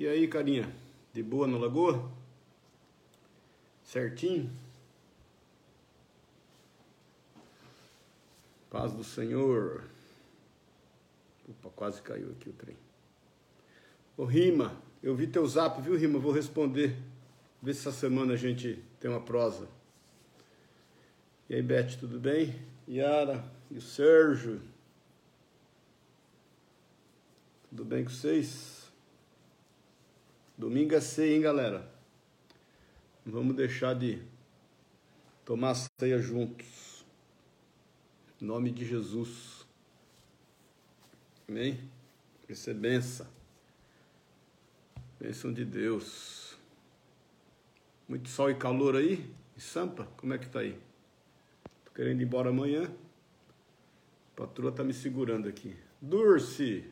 E aí, carinha? De boa na lagoa? Certinho? Paz do Senhor. Opa, quase caiu aqui o trem. Ô Rima, eu vi teu zap, viu, Rima? Vou responder. Vê se essa semana a gente tem uma prosa. E aí, Beth, tudo bem? Yara e o Sérgio. Tudo bem com vocês? Domingo é ceia, hein, galera? Não vamos deixar de tomar ceia juntos. Em nome de Jesus. Amém? Isso é benção. Bênção de Deus. Muito sol e calor aí? E Sampa, como é que tá aí? Tô querendo ir embora amanhã. A patroa tá me segurando aqui. Durce!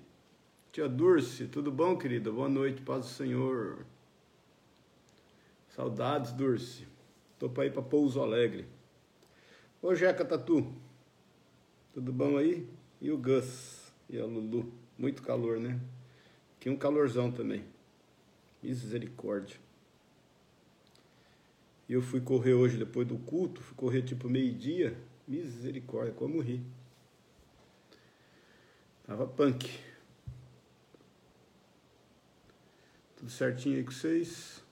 Tia Durce, tudo bom, querida? Boa noite, paz do Senhor. Saudades, Durce. Tô para ir para Pouso Alegre. Ô, Jeca Tatu. Tudo bom aí? E o Gus e a Lulu. Muito calor, né? Aqui um calorzão também. Misericórdia. E eu fui correr hoje depois do culto, fui correr tipo meio-dia. Misericórdia, como ri. Tava punk. Tudo certinho aí com vocês?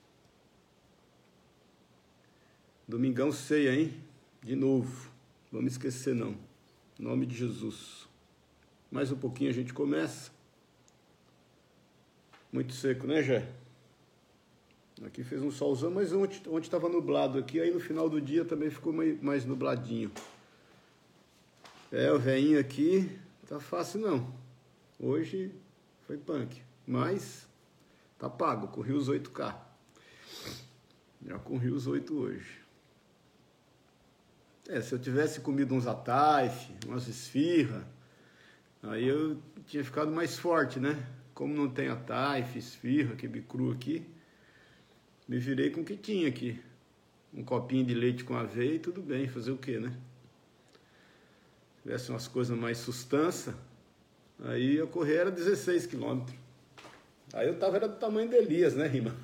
Domingão ceia, hein? De novo. Vamos esquecer não. Em nome de Jesus. Mais um pouquinho a gente começa. Muito seco, né, Jé? Aqui fez um solzão, mas ontem estava nublado aqui, aí no final do dia também ficou mais nubladinho. É, o veinho aqui tá fácil não. Hoje foi punk, mas tá pago, corri os 8K. Já corri os 8 hoje. É, se eu tivesse comido uns ataif, umas esfirra, aí eu tinha ficado mais forte, né? Como não tem ataif, esfirra, quibe cru aqui, me virei com o que tinha aqui. Um copinho de leite com aveia e tudo bem, fazer o que, né? Se tivesse umas coisas mais sustância, aí eu correr era 16 quilômetros. Aí eu tava era do tamanho de Elias, né, Rima?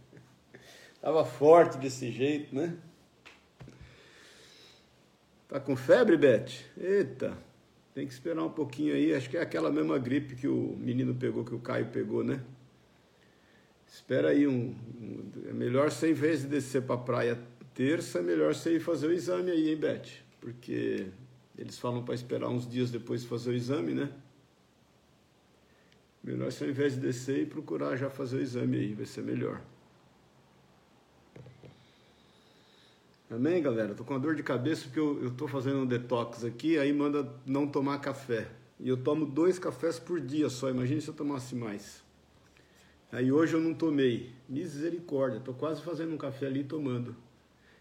tava forte desse jeito, né? Tá com febre, Beth? Eita, tem que esperar um pouquinho aí. Acho que é aquela mesma gripe que o menino pegou, que o Caio pegou, né? Espera aí, um, um é melhor você, em vez de descer para a praia terça, é melhor você ir fazer o exame aí, hein, Beth? Porque eles falam para esperar uns dias depois de fazer o exame, né? Melhor você, ao invés de descer, e procurar já fazer o exame aí, vai ser melhor. Amém, galera? Tô com uma dor de cabeça porque eu, eu tô fazendo um detox aqui, aí manda não tomar café. E eu tomo dois cafés por dia só, imagine se eu tomasse mais. Aí hoje eu não tomei. Misericórdia, tô quase fazendo um café ali tomando.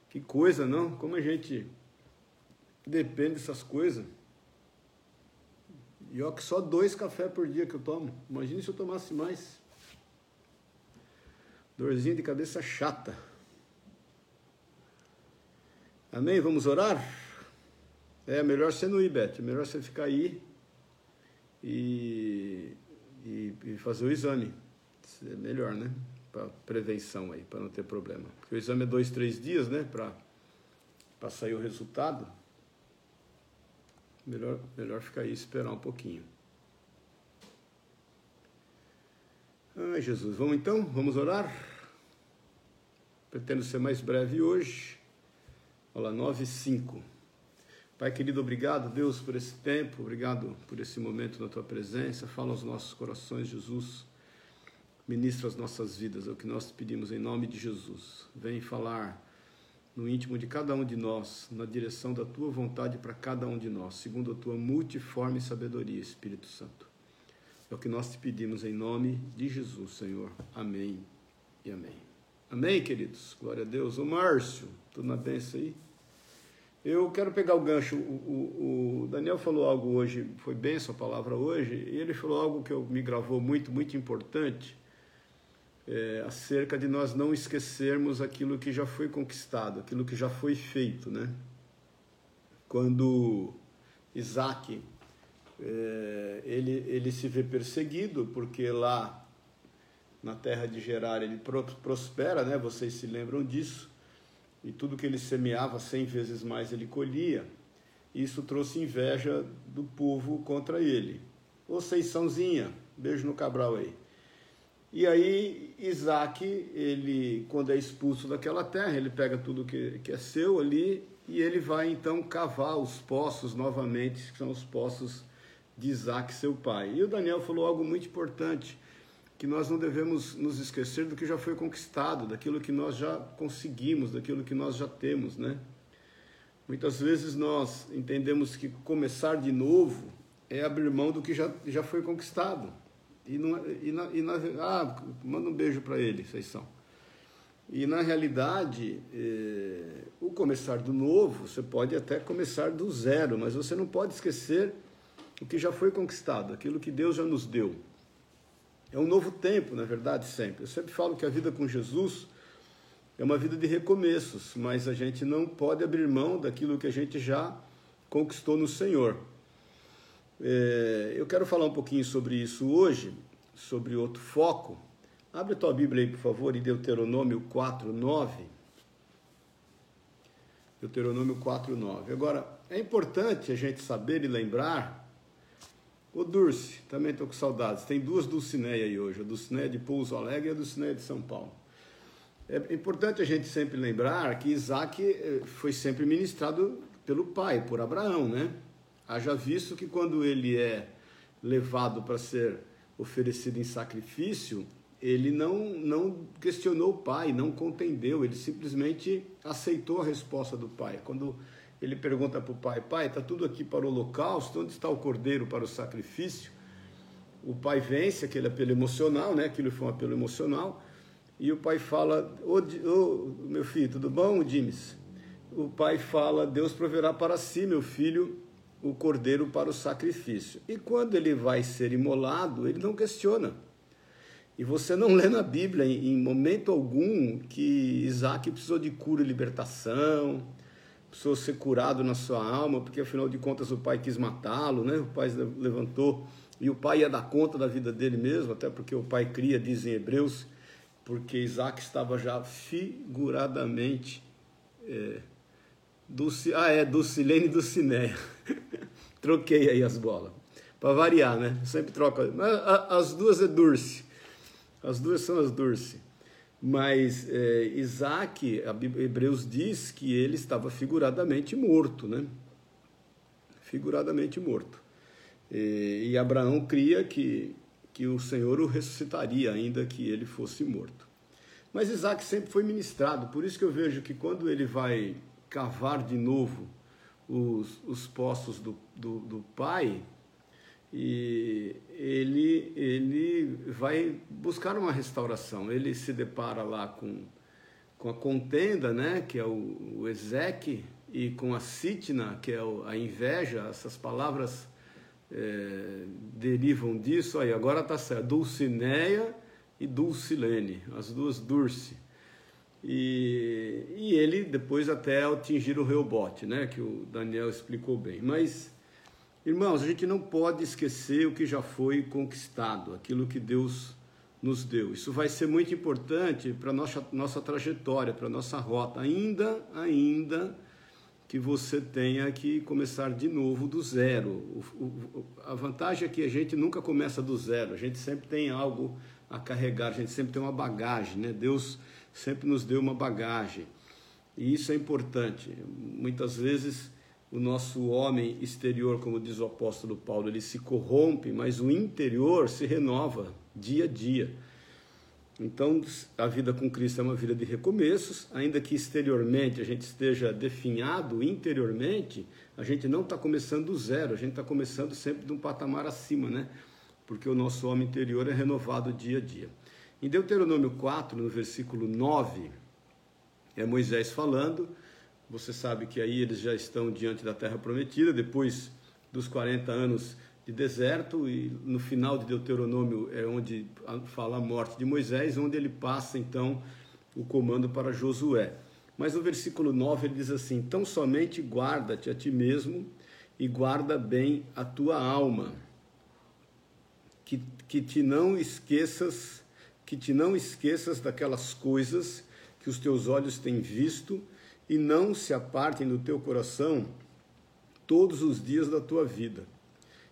Que coisa, não? Como a gente depende dessas coisas. E ó, que só dois cafés por dia que eu tomo. Imagine se eu tomasse mais. Dorzinha de cabeça chata. Amém? Vamos orar? É melhor você não ir, Beth. É melhor você ficar aí e, e, e fazer o exame. É melhor, né? Para prevenção aí, para não ter problema. Porque o exame é dois, três dias, né? Para sair o resultado. Melhor, melhor ficar aí e esperar um pouquinho. Ai, Jesus. Vamos então? Vamos orar? Pretendo ser mais breve hoje. Olha lá, 9 e 5. Pai querido, obrigado, Deus, por esse tempo, obrigado por esse momento na tua presença. Fala aos nossos corações, Jesus. Ministra as nossas vidas, é o que nós pedimos em nome de Jesus. Vem falar no íntimo de cada um de nós, na direção da tua vontade para cada um de nós, segundo a tua multiforme sabedoria, Espírito Santo. É o que nós te pedimos em nome de Jesus, Senhor. Amém e amém. Amém, queridos? Glória a Deus. O Márcio, tudo na bênção aí? Eu quero pegar o gancho. O, o, o, Daniel falou algo hoje, foi benção a palavra hoje, e ele falou algo que eu, me gravou muito, muito importante, é, acerca de nós não esquecermos aquilo que já foi conquistado, aquilo que já foi feito, né? Quando Isaac, é, ele, ele se vê perseguido, porque lá na terra de Gerar ele prospera, né? Vocês se lembram disso? E tudo que ele semeava, cem vezes mais ele colhia. Isso trouxe inveja do povo contra ele. Ô Seiçãozinha, beijo no Cabral aí. E aí Isaac, ele, quando é expulso daquela terra, ele pega tudo que, que é seu ali e ele vai então cavar os poços novamente, que são os poços de Isaac, seu pai. E o Daniel falou algo muito importante que nós não devemos nos esquecer do que já foi conquistado, daquilo que nós já conseguimos, daquilo que nós já temos, né? Muitas vezes nós entendemos que começar de novo é abrir mão do que já, já foi conquistado. E, não, e, na, e na, ah, manda um beijo para ele, vocês são. E na realidade, eh, o começar do novo, você pode até começar do zero, mas você não pode esquecer o que já foi conquistado, aquilo que Deus já nos deu. É um novo tempo, na verdade, sempre. Eu sempre falo que a vida com Jesus é uma vida de recomeços, mas a gente não pode abrir mão daquilo que a gente já conquistou no Senhor. É, eu quero falar um pouquinho sobre isso hoje, sobre outro foco. Abre a tua Bíblia aí, por favor, em Deuteronômio 4, 9. Deuteronômio 4, 9. Agora, é importante a gente saber e lembrar o Durce, também estou com saudades. Tem duas Dulcineia aí hoje, a Dulcineia de Pouso Alegre e a Dulcineia de São Paulo. É importante a gente sempre lembrar que Isaac eh, foi sempre ministrado pelo pai, por Abraão, né? Haja visto que quando ele é levado para ser oferecido em sacrifício, ele não, não questionou o pai, não contendeu, ele simplesmente aceitou a resposta do pai. Quando ele pergunta para o pai: Pai, está tudo aqui para o holocausto, onde está o cordeiro para o sacrifício? O pai vence aquele apelo emocional, né? Aquilo foi um apelo emocional. E o pai fala: Ô, ô meu filho, tudo bom, Dimes? O pai fala: Deus proverá para si, meu filho, o cordeiro para o sacrifício. E quando ele vai ser imolado, ele não questiona. E você não lê na Bíblia, em momento algum, que Isaac precisou de cura e libertação, precisou ser curado na sua alma, porque afinal de contas o pai quis matá-lo, né? O pai levantou e o pai ia dar conta da vida dele mesmo, até porque o pai cria, dizem Hebreus, porque Isaac estava já figuradamente. É, Dulci, ah, é, Dulcilene e Dulcineia. Troquei aí as bolas. Para variar, né? sempre troco. As duas é Dulce. As duas são as Dulce. Mas é, Isaac, a Bíblia, Hebreus diz que ele estava figuradamente morto, né? Figuradamente morto. E, e Abraão cria que, que o Senhor o ressuscitaria, ainda que ele fosse morto. Mas Isaac sempre foi ministrado, por isso que eu vejo que quando ele vai cavar de novo os, os poços do, do, do pai, e ele, ele vai buscar uma restauração. Ele se depara lá com, com a contenda, né, que é o, o e com a Sitna, que é a inveja, essas palavras é, derivam disso. Aí agora está certo, Dulcineia e Dulcilene, as duas Dulce. E, e ele depois até atingir o Reobote, né, que o Daniel explicou bem. Mas Irmãos, a gente não pode esquecer o que já foi conquistado, aquilo que Deus nos deu. Isso vai ser muito importante para nossa, nossa trajetória, para nossa rota, ainda, ainda que você tenha que começar de novo do zero. O, o, a vantagem é que a gente nunca começa do zero, a gente sempre tem algo a carregar, a gente sempre tem uma bagagem, né? Deus sempre nos deu uma bagagem. E isso é importante. Muitas vezes o nosso homem exterior, como diz o apóstolo Paulo, ele se corrompe, mas o interior se renova dia a dia. Então, a vida com Cristo é uma vida de recomeços, ainda que exteriormente a gente esteja definhado, interiormente, a gente não está começando do zero, a gente está começando sempre de um patamar acima, né? Porque o nosso homem interior é renovado dia a dia. Em Deuteronômio 4, no versículo 9, é Moisés falando você sabe que aí eles já estão diante da terra prometida, depois dos 40 anos de deserto, e no final de Deuteronômio é onde fala a morte de Moisés, onde ele passa então o comando para Josué. Mas no versículo 9 ele diz assim: Então somente guarda-te a ti mesmo e guarda bem a tua alma, que, que te não esqueças que te não esqueças daquelas coisas que os teus olhos têm visto e não se apartem do teu coração todos os dias da tua vida.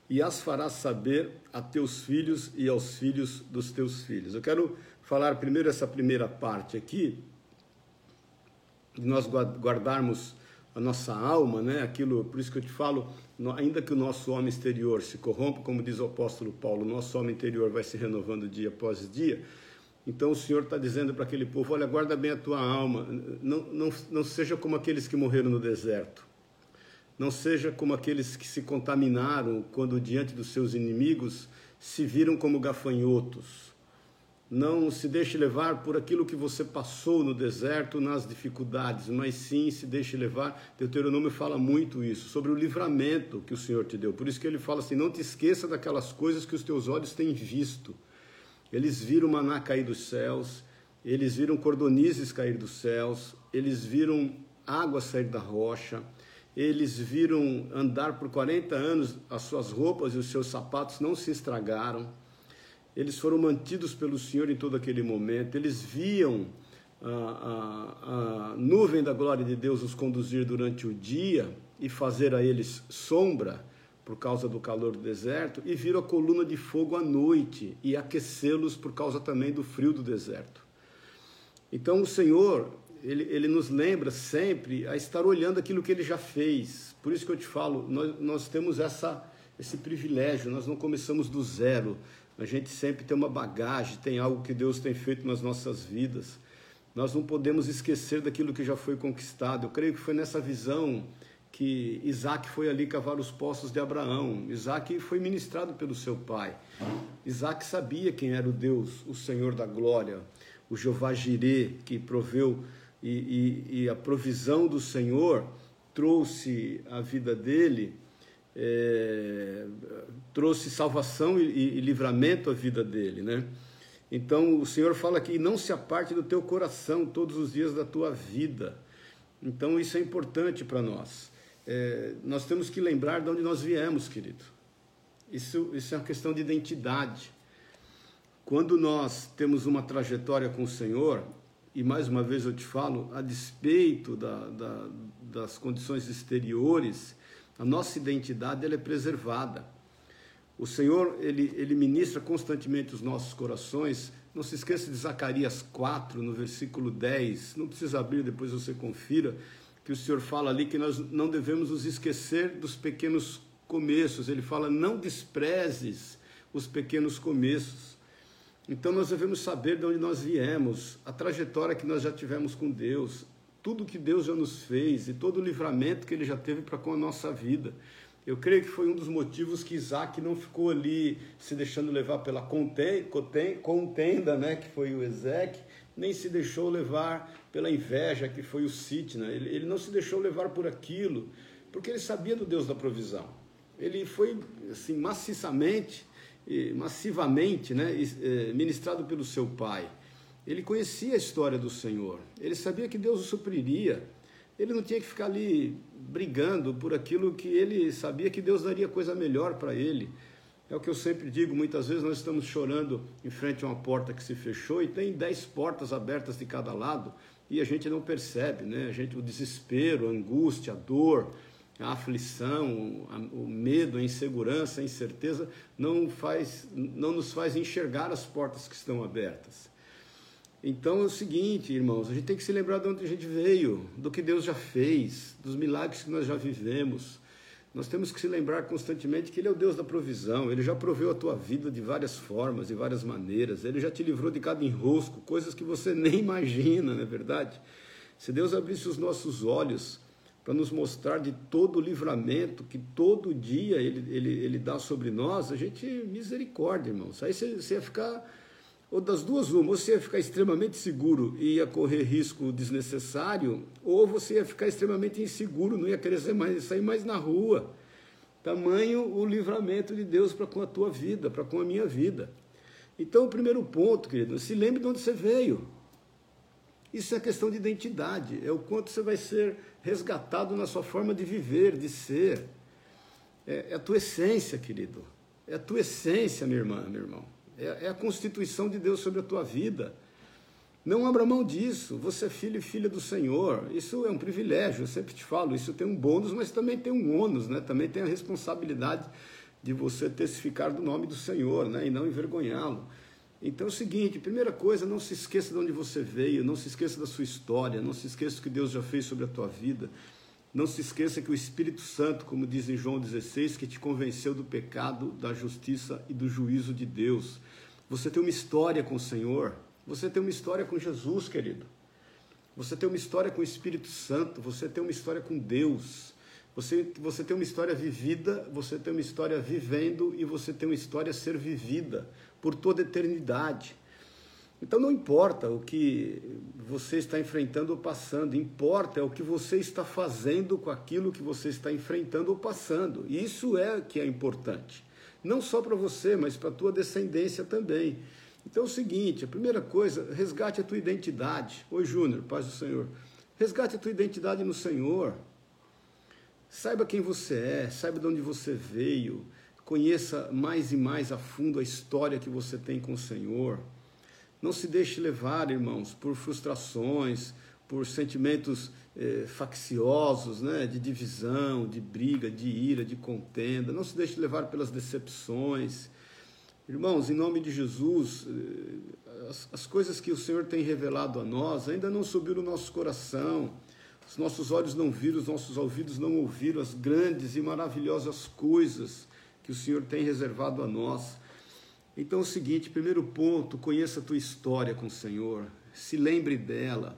E as farás saber a teus filhos e aos filhos dos teus filhos. Eu quero falar primeiro essa primeira parte aqui, de nós guardarmos a nossa alma, né? Aquilo, por isso que eu te falo, ainda que o nosso homem exterior se corrompa, como diz o apóstolo Paulo, o nosso homem interior vai se renovando dia após dia. Então o Senhor está dizendo para aquele povo: olha, guarda bem a tua alma, não, não, não seja como aqueles que morreram no deserto, não seja como aqueles que se contaminaram quando diante dos seus inimigos se viram como gafanhotos. Não se deixe levar por aquilo que você passou no deserto, nas dificuldades, mas sim se deixe levar. Deuteronômio fala muito isso, sobre o livramento que o Senhor te deu. Por isso que ele fala assim: não te esqueça daquelas coisas que os teus olhos têm visto eles viram maná cair dos céus, eles viram cordonizes cair dos céus, eles viram água sair da rocha, eles viram andar por 40 anos, as suas roupas e os seus sapatos não se estragaram, eles foram mantidos pelo Senhor em todo aquele momento, eles viam a, a, a nuvem da glória de Deus os conduzir durante o dia e fazer a eles sombra por causa do calor do deserto, e viram a coluna de fogo à noite e aquecê-los por causa também do frio do deserto. Então o Senhor, ele, ele nos lembra sempre a estar olhando aquilo que ele já fez. Por isso que eu te falo, nós, nós temos essa, esse privilégio, nós não começamos do zero. A gente sempre tem uma bagagem, tem algo que Deus tem feito nas nossas vidas. Nós não podemos esquecer daquilo que já foi conquistado. Eu creio que foi nessa visão que Isaac foi ali cavar os poços de Abraão. Isaac foi ministrado pelo seu pai. Isaac sabia quem era o Deus, o Senhor da glória, o Jeová Jirê, que proveu, e, e, e, a provisão do Senhor trouxe a vida dele, é, trouxe salvação e, e livramento à vida dele, né? Então o Senhor fala que não se aparte do teu coração todos os dias da tua vida. Então isso é importante para nós é, nós temos que lembrar de onde nós viemos, querido. Isso, isso é uma questão de identidade. Quando nós temos uma trajetória com o Senhor, e mais uma vez eu te falo, a despeito da, da, das condições exteriores, a nossa identidade ela é preservada. O Senhor, ele, ele ministra constantemente os nossos corações. Não se esqueça de Zacarias 4, no versículo 10. Não precisa abrir, depois você confira que o Senhor fala ali que nós não devemos nos esquecer dos pequenos começos. Ele fala: não desprezes os pequenos começos. Então nós devemos saber de onde nós viemos, a trajetória que nós já tivemos com Deus, tudo que Deus já nos fez e todo o livramento que Ele já teve para com a nossa vida. Eu creio que foi um dos motivos que Isaac não ficou ali se deixando levar pela contenda, né, que foi o Ezequiel, nem se deixou levar pela inveja, que foi o Sitna. Ele, ele não se deixou levar por aquilo, porque ele sabia do Deus da provisão. Ele foi, assim, maciçamente, massivamente, né, é, ministrado pelo seu pai. Ele conhecia a história do Senhor. Ele sabia que Deus o supriria. Ele não tinha que ficar ali brigando por aquilo que ele sabia que Deus daria coisa melhor para ele. É o que eu sempre digo, muitas vezes nós estamos chorando em frente a uma porta que se fechou e tem dez portas abertas de cada lado e a gente não percebe, né? A gente, o desespero, a angústia, a dor, a aflição, o medo, a insegurança, a incerteza não, faz, não nos faz enxergar as portas que estão abertas. Então é o seguinte, irmãos, a gente tem que se lembrar de onde a gente veio, do que Deus já fez, dos milagres que nós já vivemos nós temos que se lembrar constantemente que Ele é o Deus da provisão, Ele já proveu a tua vida de várias formas, de várias maneiras, Ele já te livrou de cada enrosco, coisas que você nem imagina, não é verdade? Se Deus abrisse os nossos olhos para nos mostrar de todo o livramento que todo dia Ele, ele, ele dá sobre nós, a gente, misericórdia, irmãos. Aí você, você ia ficar ou das duas, uma, você ia ficar extremamente seguro e ia correr risco desnecessário, ou você ia ficar extremamente inseguro, não ia querer sair mais, sair mais na rua. Tamanho o livramento de Deus para com a tua vida, para com a minha vida. Então, o primeiro ponto, querido, se lembre de onde você veio. Isso é questão de identidade, é o quanto você vai ser resgatado na sua forma de viver, de ser. É, é a tua essência, querido. É a tua essência, minha irmã, meu irmão. É, é a constituição de Deus sobre a tua vida. Não abra mão disso. Você é filho e filha do Senhor. Isso é um privilégio, eu sempre te falo. Isso tem um bônus, mas também tem um ônus, né? Também tem a responsabilidade de você testificar do nome do Senhor, né? E não envergonhá-lo. Então é o seguinte, primeira coisa, não se esqueça de onde você veio, não se esqueça da sua história, não se esqueça do que Deus já fez sobre a tua vida. Não se esqueça que o Espírito Santo, como diz em João 16, que te convenceu do pecado, da justiça e do juízo de Deus. Você tem uma história com o Senhor, você tem uma história com Jesus, querido. Você tem uma história com o Espírito Santo, você tem uma história com Deus. Você, você tem uma história vivida, você tem uma história vivendo e você tem uma história a ser vivida por toda a eternidade. Então não importa o que você está enfrentando ou passando, importa é o que você está fazendo com aquilo que você está enfrentando ou passando. Isso é que é importante. Não só para você, mas para a tua descendência também. Então é o seguinte, a primeira coisa, resgate a tua identidade. Oi, Júnior, paz do Senhor. Resgate a tua identidade no Senhor. Saiba quem você é, saiba de onde você veio, conheça mais e mais a fundo a história que você tem com o Senhor. Não se deixe levar, irmãos, por frustrações, por sentimentos eh, facciosos, né, de divisão, de briga, de ira, de contenda. Não se deixe levar pelas decepções. Irmãos, em nome de Jesus, eh, as, as coisas que o Senhor tem revelado a nós ainda não subiu no nosso coração. Os nossos olhos não viram, os nossos ouvidos não ouviram as grandes e maravilhosas coisas que o Senhor tem reservado a nós. Então é o seguinte, primeiro ponto, conheça a tua história com o Senhor, se lembre dela,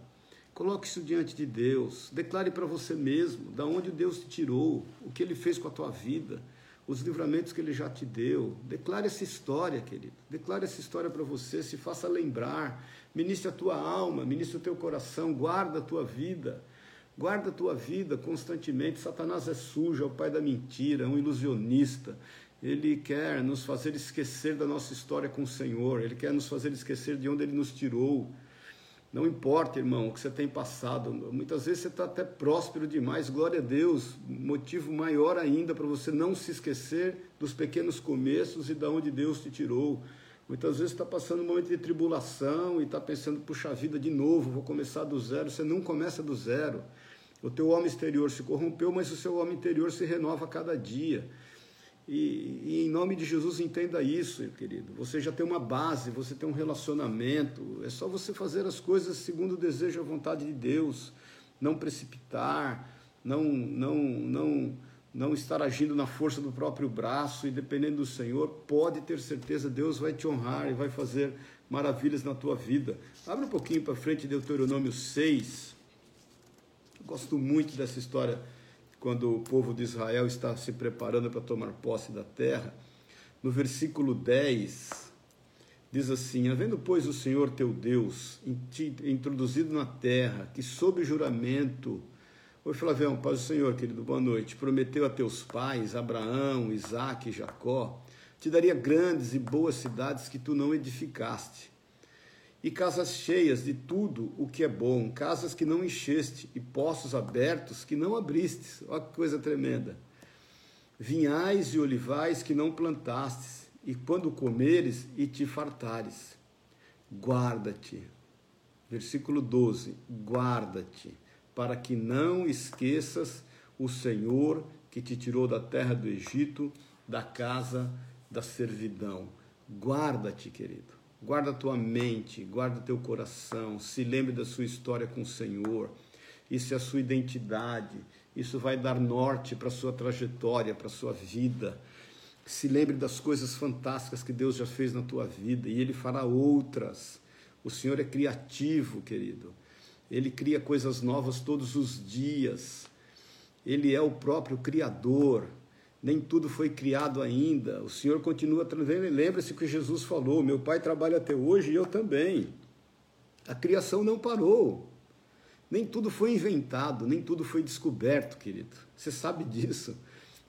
coloque isso diante de Deus, declare para você mesmo, da onde Deus te tirou, o que Ele fez com a tua vida, os livramentos que Ele já te deu, declare essa história, querido, declare essa história para você, se faça lembrar, ministre a tua alma, ministre o teu coração, guarda a tua vida, Guarda a tua vida constantemente. Satanás é sujo, é o pai da mentira, é um ilusionista. Ele quer nos fazer esquecer da nossa história com o Senhor. Ele quer nos fazer esquecer de onde ele nos tirou. Não importa, irmão, o que você tem passado. Muitas vezes você está até próspero demais. Glória a Deus. Motivo maior ainda para você não se esquecer dos pequenos começos e da onde Deus te tirou. Muitas vezes está passando um momento de tribulação e está pensando, puxa vida, de novo, vou começar do zero. Você não começa do zero. O teu homem exterior se corrompeu, mas o seu homem interior se renova a cada dia. E, e, em nome de Jesus entenda isso, querido. Você já tem uma base, você tem um relacionamento. É só você fazer as coisas segundo o desejo e a vontade de Deus. Não precipitar, não, não, não, não estar agindo na força do próprio braço e dependendo do Senhor. Pode ter certeza, Deus vai te honrar e vai fazer maravilhas na tua vida. Abre um pouquinho para frente, Deuteronômio 6. Gosto muito dessa história quando o povo de Israel está se preparando para tomar posse da terra. No versículo 10, diz assim: Havendo, pois, o Senhor teu Deus introduzido na terra, que sob juramento. Oi, Flavião, paz do Senhor, querido, boa noite. Prometeu a teus pais, Abraão, Isaque e Jacó, te daria grandes e boas cidades que tu não edificaste e casas cheias de tudo o que é bom, casas que não encheste e poços abertos que não abristes. Olha que coisa tremenda. Vinhais e olivais que não plantastes, e quando comeres e te fartares, guarda-te. Versículo 12: guarda-te, para que não esqueças o Senhor que te tirou da terra do Egito, da casa da servidão. Guarda-te, querido Guarda a tua mente, guarda teu coração, se lembre da sua história com o Senhor. Isso é a sua identidade, isso vai dar norte para a sua trajetória, para a sua vida. Se lembre das coisas fantásticas que Deus já fez na tua vida e Ele fará outras. O Senhor é criativo, querido. Ele cria coisas novas todos os dias. Ele é o próprio Criador nem tudo foi criado ainda. O Senhor continua trazendo. Lembre-se que Jesus falou: Meu Pai trabalha até hoje e eu também. A criação não parou. Nem tudo foi inventado, nem tudo foi descoberto, querido. Você sabe disso.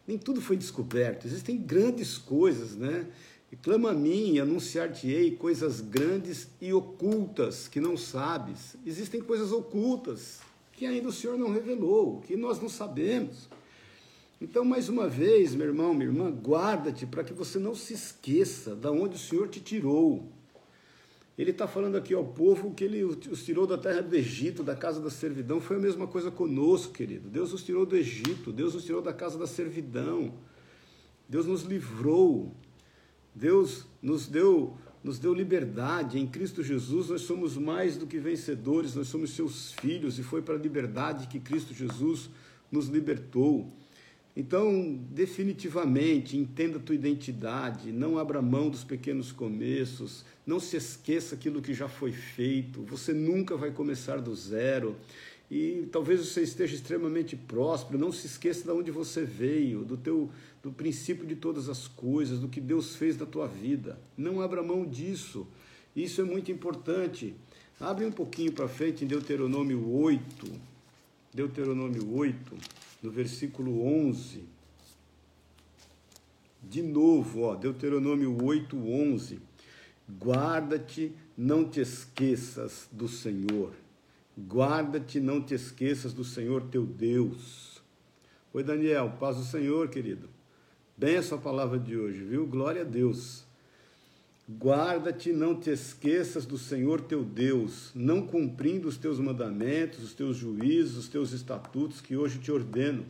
Nem tudo foi descoberto. Existem grandes coisas, né? E clama a mim, anunciar-te-ei coisas grandes e ocultas que não sabes. Existem coisas ocultas que ainda o Senhor não revelou, que nós não sabemos. Então, mais uma vez, meu irmão, minha irmã, guarda-te para que você não se esqueça da onde o Senhor te tirou. Ele está falando aqui ao povo que ele os tirou da terra do Egito, da casa da servidão. Foi a mesma coisa conosco, querido. Deus nos tirou do Egito, Deus nos tirou da casa da servidão. Deus nos livrou. Deus nos deu, nos deu liberdade. Em Cristo Jesus nós somos mais do que vencedores, nós somos seus filhos e foi para a liberdade que Cristo Jesus nos libertou. Então, definitivamente, entenda a tua identidade, não abra mão dos pequenos começos, não se esqueça aquilo que já foi feito, você nunca vai começar do zero. E talvez você esteja extremamente próspero, não se esqueça de onde você veio, do teu do princípio de todas as coisas, do que Deus fez na tua vida. Não abra mão disso. Isso é muito importante. Abre um pouquinho para frente em Deuteronômio 8. Deuteronômio 8 no versículo 11. De novo, ó, Deuteronômio 8, 11. Guarda-te, não te esqueças do Senhor. Guarda-te, não te esqueças do Senhor teu Deus. Oi, Daniel, paz do Senhor, querido. Bem essa palavra de hoje, viu? Glória a Deus. Guarda-te, não te esqueças do Senhor teu Deus, não cumprindo os teus mandamentos, os teus juízos, os teus estatutos que hoje te ordeno,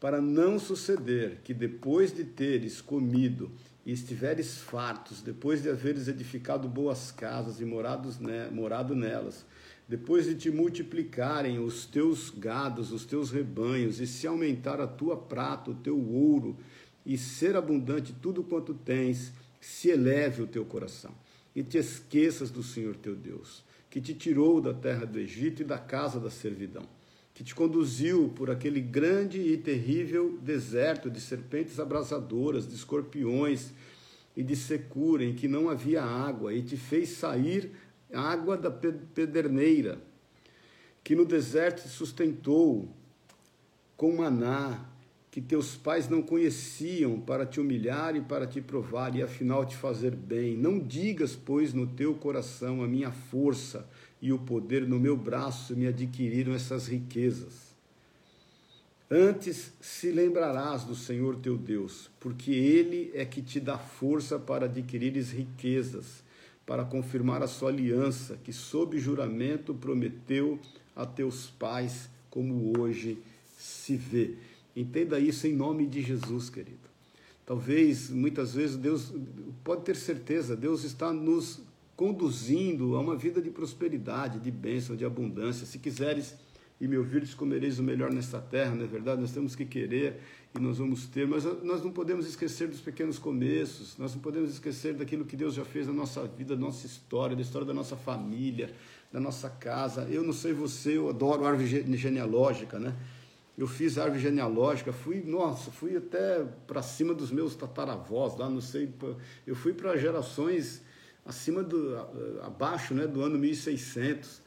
para não suceder que depois de teres comido e estiveres fartos, depois de haveres edificado boas casas e morados ne morado nelas, depois de te multiplicarem os teus gados, os teus rebanhos, e se aumentar a tua prata, o teu ouro, e ser abundante tudo quanto tens, se eleve o teu coração e te esqueças do Senhor teu Deus, que te tirou da terra do Egito e da casa da servidão, que te conduziu por aquele grande e terrível deserto de serpentes abrasadoras, de escorpiões e de secura, em que não havia água, e te fez sair água da pederneira, que no deserto te sustentou com maná, que teus pais não conheciam para te humilhar e para te provar e afinal te fazer bem. Não digas, pois, no teu coração a minha força e o poder no meu braço me adquiriram essas riquezas. Antes se lembrarás do Senhor teu Deus, porque Ele é que te dá força para adquirires riquezas, para confirmar a sua aliança, que sob juramento prometeu a teus pais, como hoje se vê. Entenda isso em nome de Jesus, querido. Talvez, muitas vezes, Deus, pode ter certeza, Deus está nos conduzindo a uma vida de prosperidade, de bênção, de abundância. Se quiseres e me ouvires, comereis o melhor nesta terra, não é verdade? Nós temos que querer e nós vamos ter, mas nós não podemos esquecer dos pequenos começos, nós não podemos esquecer daquilo que Deus já fez na nossa vida, da nossa história, da história da nossa família, da nossa casa. Eu não sei você, eu adoro árvore genealógica, né? Eu fiz árvore genealógica, fui, nossa, fui até para cima dos meus tataravós, lá não sei, eu fui para gerações acima do abaixo, né, do ano 1600.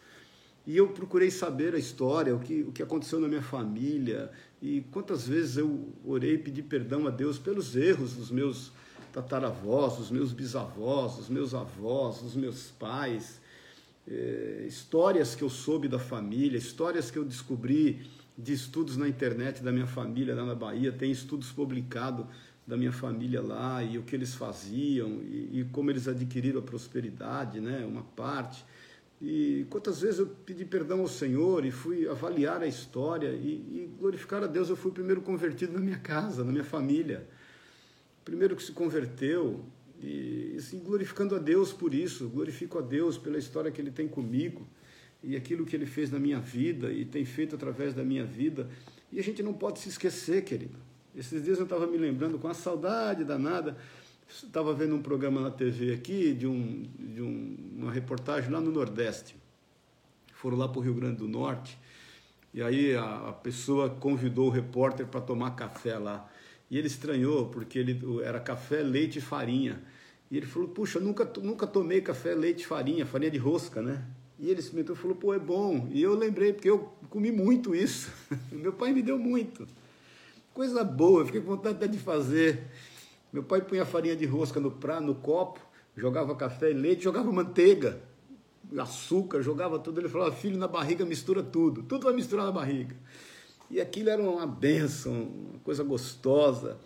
E eu procurei saber a história, o que, o que aconteceu na minha família, e quantas vezes eu orei e pedi perdão a Deus pelos erros dos meus tataravós, dos meus bisavós, dos meus avós, dos meus pais, é, histórias que eu soube da família, histórias que eu descobri de estudos na internet da minha família lá na Bahia, tem estudos publicados da minha família lá e o que eles faziam e, e, como eles adquiriram a prosperidade, né, uma parte. E quantas vezes eu pedi perdão ao Senhor e fui avaliar a história e, e glorificar a Deus. Eu fui o primeiro convertido na minha casa, na minha família. O primeiro que se converteu e assim, glorificando a Deus por isso, glorifico a Deus pela história que Ele tem comigo e aquilo que ele fez na minha vida e tem feito através da minha vida. E a gente não pode se esquecer, querido. Esses dias eu estava me lembrando com a saudade danada. Estava vendo um programa na TV aqui de, um, de um, uma reportagem lá no Nordeste. Foram lá para o Rio Grande do Norte. E aí a, a pessoa convidou o repórter para tomar café lá. E ele estranhou, porque ele era café, leite e farinha. E ele falou: Puxa, nunca, nunca tomei café, leite e farinha, farinha de rosca, né? E ele experimentou e falou, pô, é bom. E eu lembrei, porque eu comi muito isso. Meu pai me deu muito. Coisa boa, eu fiquei com vontade até de fazer. Meu pai punha farinha de rosca no prato, no copo, jogava café e leite, jogava manteiga, açúcar, jogava tudo. Ele falava, filho, na barriga mistura tudo. Tudo vai misturar na barriga. E aquilo era uma bênção, uma coisa gostosa.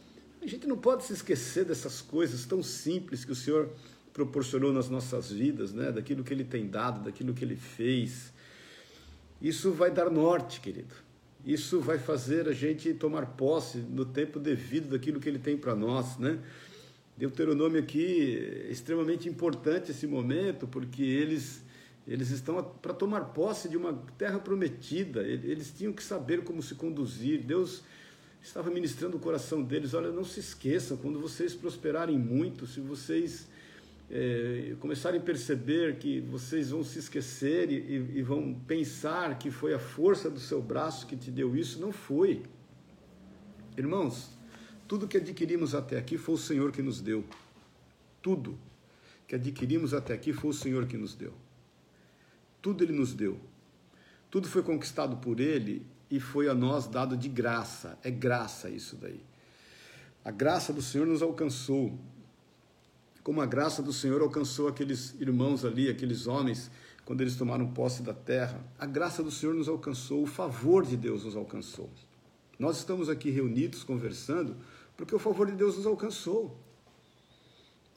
A gente não pode se esquecer dessas coisas tão simples que o Senhor proporcionou nas nossas vidas, né? daquilo que Ele tem dado, daquilo que Ele fez. Isso vai dar norte, querido. Isso vai fazer a gente tomar posse no tempo devido daquilo que Ele tem para nós, né? Deuteronômio aqui é extremamente importante esse momento, porque eles eles estão para tomar posse de uma terra prometida. Eles tinham que saber como se conduzir. Deus estava ministrando o coração deles. Olha, não se esqueçam, quando vocês prosperarem muito, se vocês é, começarem a perceber que vocês vão se esquecer e, e vão pensar que foi a força do seu braço que te deu isso, não foi. Irmãos, tudo que adquirimos até aqui foi o Senhor que nos deu. Tudo que adquirimos até aqui foi o Senhor que nos deu. Tudo Ele nos deu. Tudo foi conquistado por Ele e foi a nós dado de graça. É graça isso daí. A graça do Senhor nos alcançou. Como a graça do Senhor alcançou aqueles irmãos ali, aqueles homens, quando eles tomaram posse da terra. A graça do Senhor nos alcançou, o favor de Deus nos alcançou. Nós estamos aqui reunidos conversando porque o favor de Deus nos alcançou.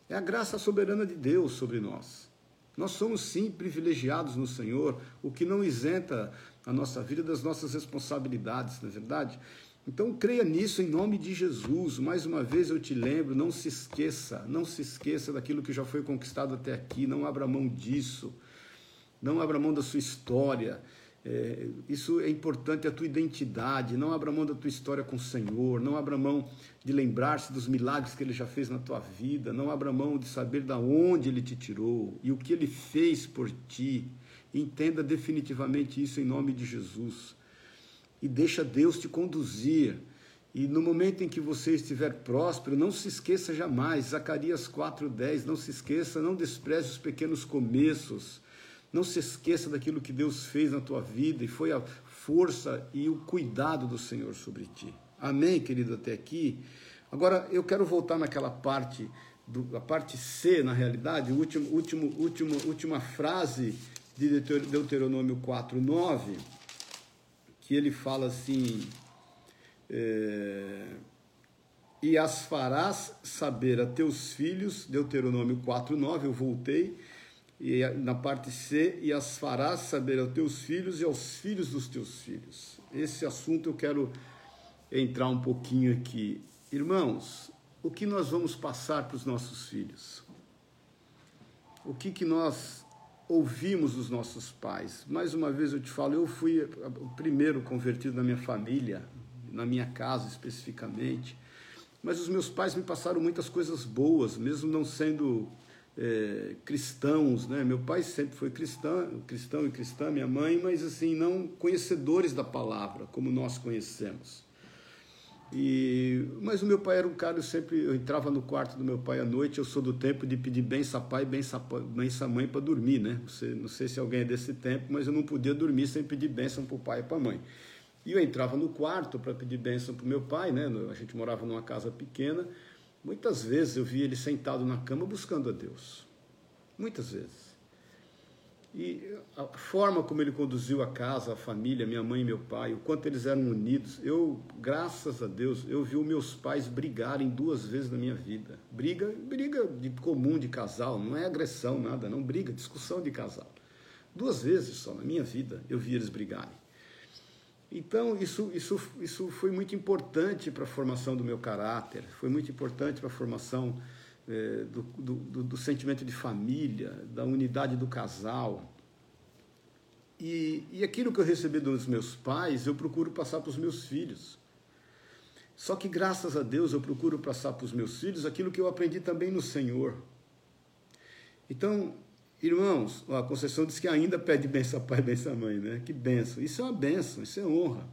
É a graça soberana de Deus sobre nós. Nós somos sim privilegiados no Senhor, o que não isenta a nossa vida das nossas responsabilidades, não é verdade? Então creia nisso em nome de Jesus. Mais uma vez eu te lembro, não se esqueça, não se esqueça daquilo que já foi conquistado até aqui, não abra mão disso. Não abra mão da sua história. É, isso é importante, a tua identidade. Não abra mão da tua história com o Senhor. Não abra mão de lembrar-se dos milagres que Ele já fez na tua vida. Não abra mão de saber da onde Ele te tirou e o que Ele fez por ti. Entenda definitivamente isso em nome de Jesus. E deixa Deus te conduzir. E no momento em que você estiver próspero, não se esqueça jamais, Zacarias 4:10, não se esqueça, não despreze os pequenos começos. Não se esqueça daquilo que Deus fez na tua vida e foi a força e o cuidado do Senhor sobre ti. Amém, querido, até aqui. Agora eu quero voltar naquela parte, do, a parte C, na realidade, último, último, último, última frase de Deuteronômio 4, 9, que ele fala assim. É, e as farás saber a teus filhos, Deuteronômio 4, 9, eu voltei, e na parte C, e as farás saber aos teus filhos e aos filhos dos teus filhos. Esse assunto eu quero entrar um pouquinho aqui. Irmãos, o que nós vamos passar para os nossos filhos? O que, que nós ouvimos dos nossos pais? Mais uma vez eu te falo, eu fui o primeiro convertido na minha família, na minha casa especificamente, mas os meus pais me passaram muitas coisas boas, mesmo não sendo é, cristãos, né? Meu pai sempre foi cristão, cristão e cristã, minha mãe, mas assim não conhecedores da palavra como nós conhecemos. E, mas o meu pai era um cara, eu sempre eu entrava no quarto do meu pai à noite, eu sou do tempo de pedir benção pai e benção, benção mãe para dormir, né? Você, não sei se alguém é desse tempo, mas eu não podia dormir sem pedir bênção para o pai e para a mãe. E eu entrava no quarto para pedir bênção para o meu pai, né? A gente morava numa casa pequena, Muitas vezes eu vi ele sentado na cama buscando a Deus. Muitas vezes. E a forma como ele conduziu a casa, a família, minha mãe e meu pai, o quanto eles eram unidos, eu, graças a Deus, eu vi os meus pais brigarem duas vezes na minha vida. Briga, briga de comum de casal, não é agressão, nada, não briga, discussão de casal. Duas vezes só na minha vida eu vi eles brigarem. Então, isso, isso, isso foi muito importante para a formação do meu caráter, foi muito importante para a formação é, do, do, do, sentimento de família, da unidade do casal. E, e aquilo que eu recebi dos meus pais, eu procuro passar para os meus filhos. Só que, graças a Deus, eu procuro passar para os meus filhos aquilo que eu aprendi também no Senhor. Então, Irmãos, a Conceição diz que ainda pede benção pai benção mãe, né? Que benção. Isso é uma benção, isso é honra.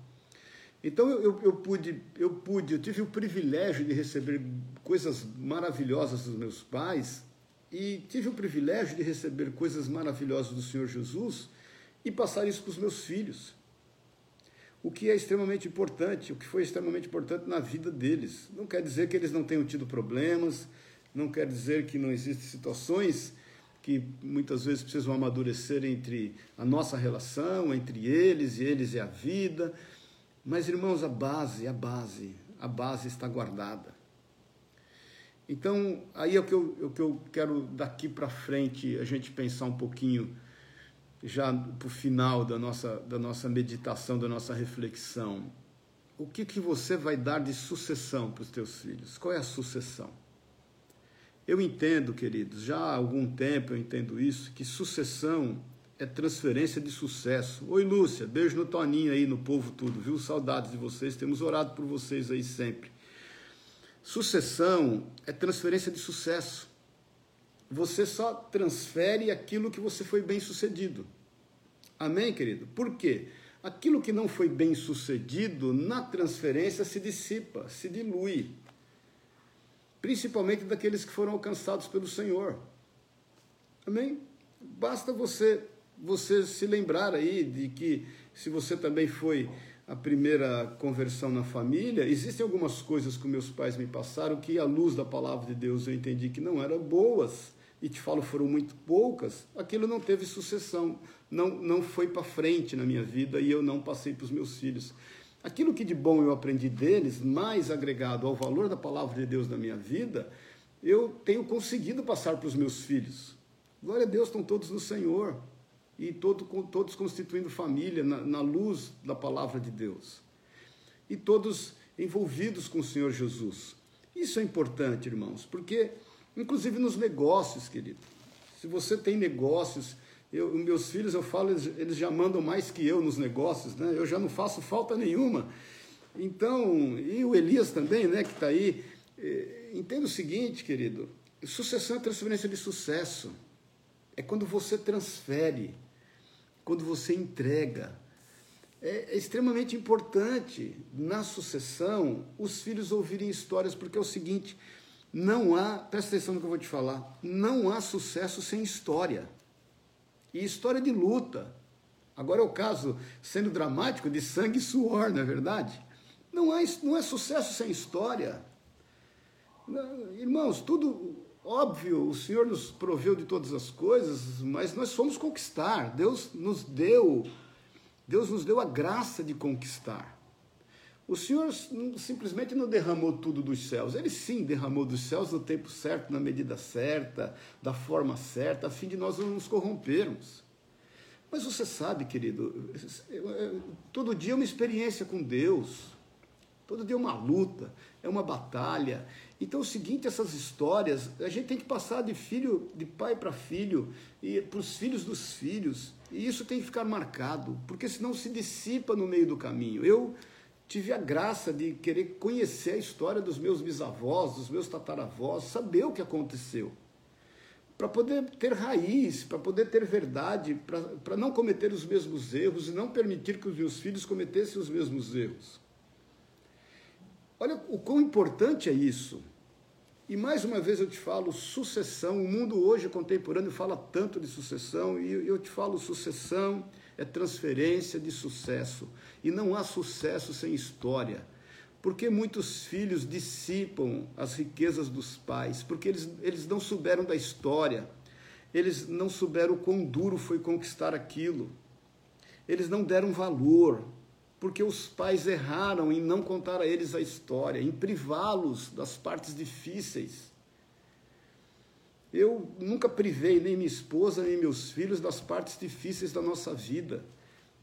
Então eu, eu, eu, pude, eu pude, eu tive o privilégio de receber coisas maravilhosas dos meus pais e tive o privilégio de receber coisas maravilhosas do Senhor Jesus e passar isso para os meus filhos. O que é extremamente importante, o que foi extremamente importante na vida deles. Não quer dizer que eles não tenham tido problemas, não quer dizer que não existem situações que muitas vezes precisam amadurecer entre a nossa relação, entre eles e eles e a vida. Mas, irmãos, a base, a base, a base está guardada. Então, aí é o que eu, é o que eu quero daqui para frente a gente pensar um pouquinho, já para o final da nossa, da nossa meditação, da nossa reflexão. O que, que você vai dar de sucessão para os teus filhos? Qual é a sucessão? Eu entendo, queridos, já há algum tempo eu entendo isso, que sucessão é transferência de sucesso. Oi, Lúcia, beijo no Toninho aí, no povo tudo, viu? Saudades de vocês, temos orado por vocês aí sempre. Sucessão é transferência de sucesso. Você só transfere aquilo que você foi bem sucedido. Amém, querido? Por quê? Aquilo que não foi bem sucedido na transferência se dissipa, se dilui. Principalmente daqueles que foram alcançados pelo Senhor. Amém? Basta você você se lembrar aí de que se você também foi a primeira conversão na família, existem algumas coisas que meus pais me passaram que, à luz da palavra de Deus, eu entendi que não eram boas, e te falo, foram muito poucas, aquilo não teve sucessão, não, não foi para frente na minha vida e eu não passei para os meus filhos. Aquilo que de bom eu aprendi deles, mais agregado ao valor da palavra de Deus na minha vida, eu tenho conseguido passar para os meus filhos. Glória a Deus, estão todos no Senhor e todo, todos constituindo família na, na luz da palavra de Deus. E todos envolvidos com o Senhor Jesus. Isso é importante, irmãos, porque, inclusive nos negócios, querido, se você tem negócios, eu, meus filhos, eu falo, eles, eles, já mandam mais que eu nos negócios, né? Eu já não faço falta nenhuma. Então, e o Elias também, né, que está aí. Eh, entenda o seguinte, querido: sucessão é transferência de sucesso. É quando você transfere quando você entrega. É, é, extremamente importante na sucessão os filhos ouvirem histórias, porque é o seguinte: não há, presta atenção no que eu vou te falar, não há sucesso sem história. E história de luta. Agora é o caso, sendo dramático, de sangue e suor, não é verdade? Não, há, não é sucesso sem história. Irmãos, tudo, Óbvio, o Senhor nos proveu de todas as coisas, mas nós fomos conquistar. Deus nos deu, Deus nos deu a graça de conquistar. O Senhor simplesmente não derramou tudo dos céus. Ele sim derramou dos céus no tempo certo, na medida certa, da forma certa, a fim de nós não nos corrompermos. Mas você sabe, querido, todo dia é uma experiência com Deus. Todo dia é uma luta, é uma batalha, então é o seguinte, essas histórias, a gente tem que passar de filho, de pai para filho e para os filhos dos filhos. E isso tem que ficar marcado, porque senão se dissipa no meio do caminho. Eu tive a graça de querer conhecer a história dos meus bisavós, dos meus tataravós, saber o que aconteceu. Para poder ter raiz, para poder ter verdade, para não cometer os mesmos erros e não permitir que os meus filhos cometessem os mesmos erros. Olha o quão importante é isso. E mais uma vez eu te falo sucessão. O mundo hoje contemporâneo fala tanto de sucessão e eu te falo sucessão é transferência de sucesso. E não há sucesso sem história. Porque muitos filhos dissipam as riquezas dos pais, porque eles, eles não souberam da história, eles não souberam o quão duro foi conquistar aquilo, eles não deram valor, porque os pais erraram em não contar a eles a história, em privá-los das partes difíceis. Eu nunca privei nem minha esposa, nem meus filhos das partes difíceis da nossa vida.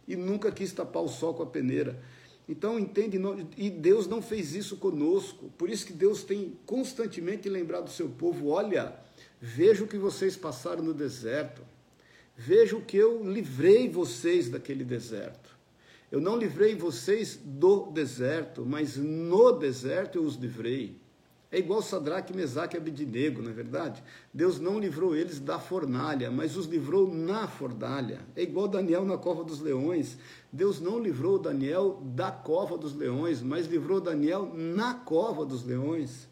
E nunca quis tapar o sol com a peneira. Então, entende? E Deus não fez isso conosco. Por isso que Deus tem constantemente lembrado o seu povo: olha, veja o que vocês passaram no deserto. Veja o que eu livrei vocês daquele deserto. Eu não livrei vocês do deserto, mas no deserto eu os livrei. É igual Sadraque, Mesaque e Abidinego, não é verdade? Deus não livrou eles da fornalha, mas os livrou na fornalha. É igual Daniel na cova dos leões. Deus não livrou Daniel da cova dos leões, mas livrou Daniel na cova dos leões.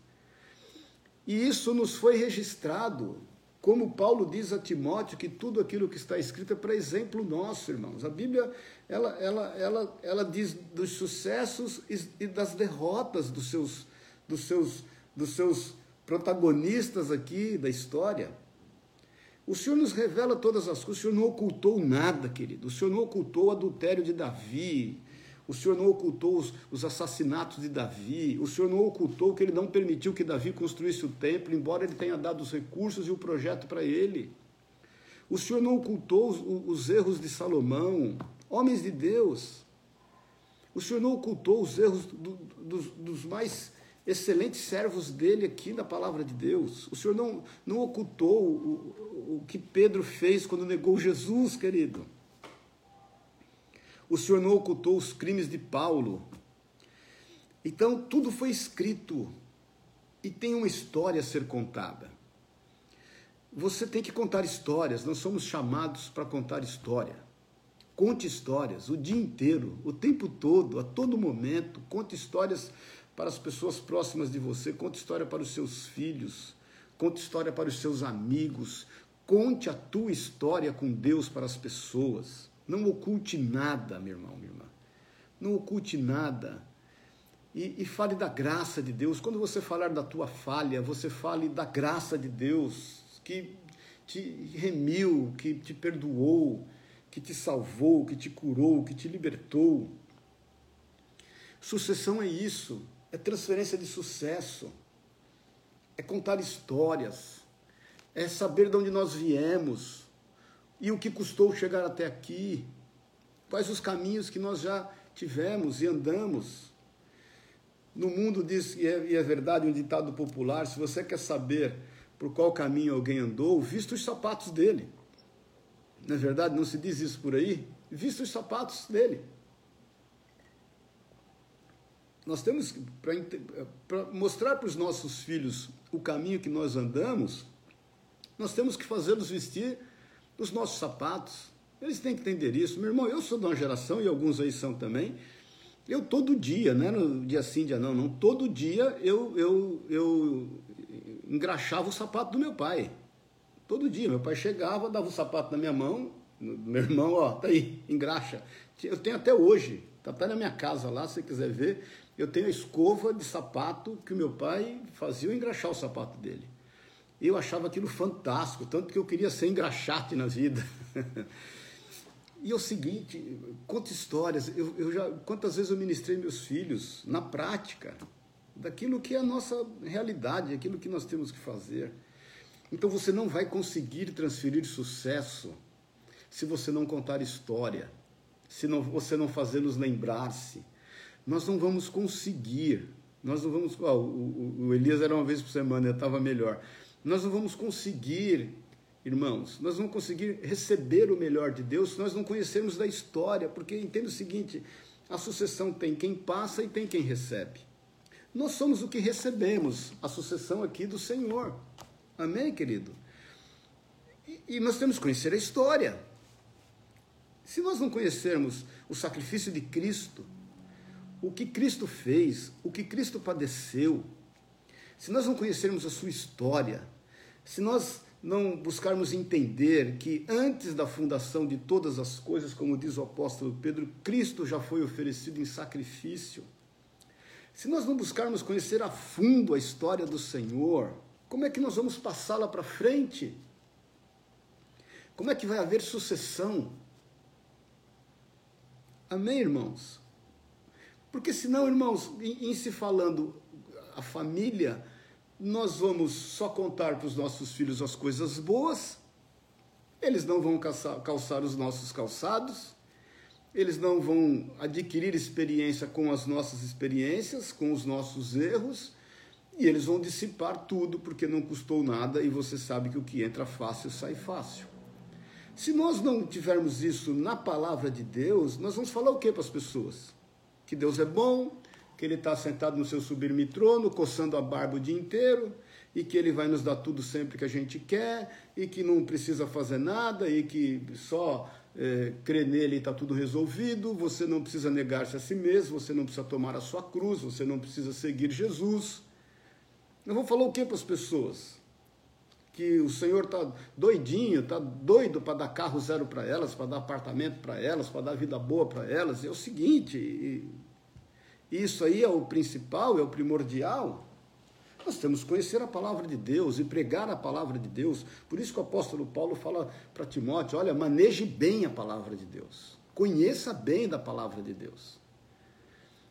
E isso nos foi registrado. Como Paulo diz a Timóteo que tudo aquilo que está escrito é para exemplo nosso, irmãos. A Bíblia ela, ela, ela, ela diz dos sucessos e das derrotas dos seus, dos seus, dos seus protagonistas aqui da história. O Senhor nos revela todas as coisas, o Senhor não ocultou nada, querido. O Senhor não ocultou o adultério de Davi, O Senhor não ocultou os, os, assassinatos de Davi. O Senhor não ocultou que ele não permitiu que Davi construísse o templo, embora ele tenha dado os recursos e o projeto para ele. O Senhor não ocultou os, os erros de Salomão, homens de Deus. O Senhor não ocultou os erros do, dos, dos mais excelentes servos dele aqui na palavra de Deus. O Senhor não, não ocultou o, o que Pedro fez quando negou Jesus, querido. O Senhor não ocultou os crimes de Paulo. Então, tudo foi escrito e tem uma história a ser contada. Você tem que contar histórias, nós somos chamados para contar história. Conte histórias o dia inteiro, o tempo todo, a todo momento. Conte histórias para as pessoas próximas de você, conte história para os seus filhos, conte história para os seus amigos, conte a tua história com Deus para as pessoas. Não oculte nada, meu irmão, minha irmã. Não oculte nada. E, e, fale da graça de Deus. Quando você falar da tua falha, você fale da graça de Deus que te remiu, que te perdoou, que te salvou, que te curou, que te libertou. Sucessão é isso é transferência de sucesso, é contar histórias, é saber de onde nós viemos e o que custou chegar até aqui, quais os caminhos que nós já tivemos e andamos. No mundo diz, e é, e é verdade, um ditado popular: se você quer saber por qual caminho alguém andou, vista os sapatos dele. Não é verdade? Não se diz isso por aí? Vista os sapatos dele. Nós temos para mostrar para os nossos filhos o caminho que nós andamos, nós temos que fazê-los vestir os nossos sapatos. Eles têm que entender isso. Meu irmão, eu sou de uma geração, e alguns aí são também. Eu todo dia, né? No dia sim, dia não, não. Todo dia eu, eu, eu engraxava o sapato do meu pai. Todo dia. Meu pai chegava, dava o sapato na minha mão. Meu irmão, ó, tá aí, engraxa. Eu tenho até hoje. Tá até na minha casa lá, se você quiser ver eu tenho a escova de sapato que o meu pai fazia eu engraxar o sapato dele. Eu achava aquilo fantástico, tanto que eu queria ser engraxate na vida. e é o seguinte, conta histórias. Eu, eu já, quantas vezes eu ministrei meus filhos na prática daquilo que é a nossa realidade, aquilo que nós temos que fazer. Então você não vai conseguir transferir sucesso se você não contar história, se não, você não fazê-los lembrar-se, nós não vamos conseguir. Nós não vamos. o, o, Elias era uma vez por semana, estava melhor. Nós não vamos conseguir, irmãos, nós não vamos conseguir receber o melhor de Deus se nós não conhecermos da história, porque entenda o seguinte: a sucessão tem quem passa e tem quem recebe. Nós somos o que recebemos, a sucessão aqui do Senhor. Amém, querido? E, e nós temos que conhecer a história. Se nós não conhecermos o sacrifício de Cristo, o que Cristo fez, o que Cristo padeceu, se nós não conhecermos a sua história, se nós não buscarmos entender que antes da fundação de todas as coisas, como diz o apóstolo Pedro, Cristo já foi oferecido em sacrifício. Se nós não buscarmos conhecer a fundo a história do Senhor, como é que nós vamos passá-la para frente? Como é que vai haver sucessão? Amém, irmãos? Porque senão, irmãos, em, em se falando a família, nós vamos só contar para os nossos filhos as coisas boas, eles não vão calçar, calçar os nossos calçados, eles não vão adquirir experiência com as nossas experiências, com os nossos erros, e eles vão dissipar tudo porque não custou nada e você sabe que o que entra fácil sai fácil. Se nós não tivermos isso na palavra de Deus, nós vamos falar o que para as pessoas? que Deus é bom, que Ele está sentado no seu sublime trono, coçando a barba o dia inteiro, e que Ele vai nos dar tudo sempre que a gente quer, e que não precisa fazer nada, e que só é, crer nele está tudo resolvido, você não precisa negar-se a si mesmo, você não precisa tomar a sua cruz, você não precisa seguir Jesus. Eu vou falar o que para as pessoas? Que o Senhor está doidinho, está doido para dar carro zero para elas, para dar apartamento para elas, para dar vida boa para elas. É o seguinte, isso aí é o principal, é o primordial. Nós temos que conhecer a palavra de Deus e pregar a palavra de Deus. Por isso que o apóstolo Paulo fala para Timóteo: olha, maneje bem a palavra de Deus. Conheça bem da palavra de Deus.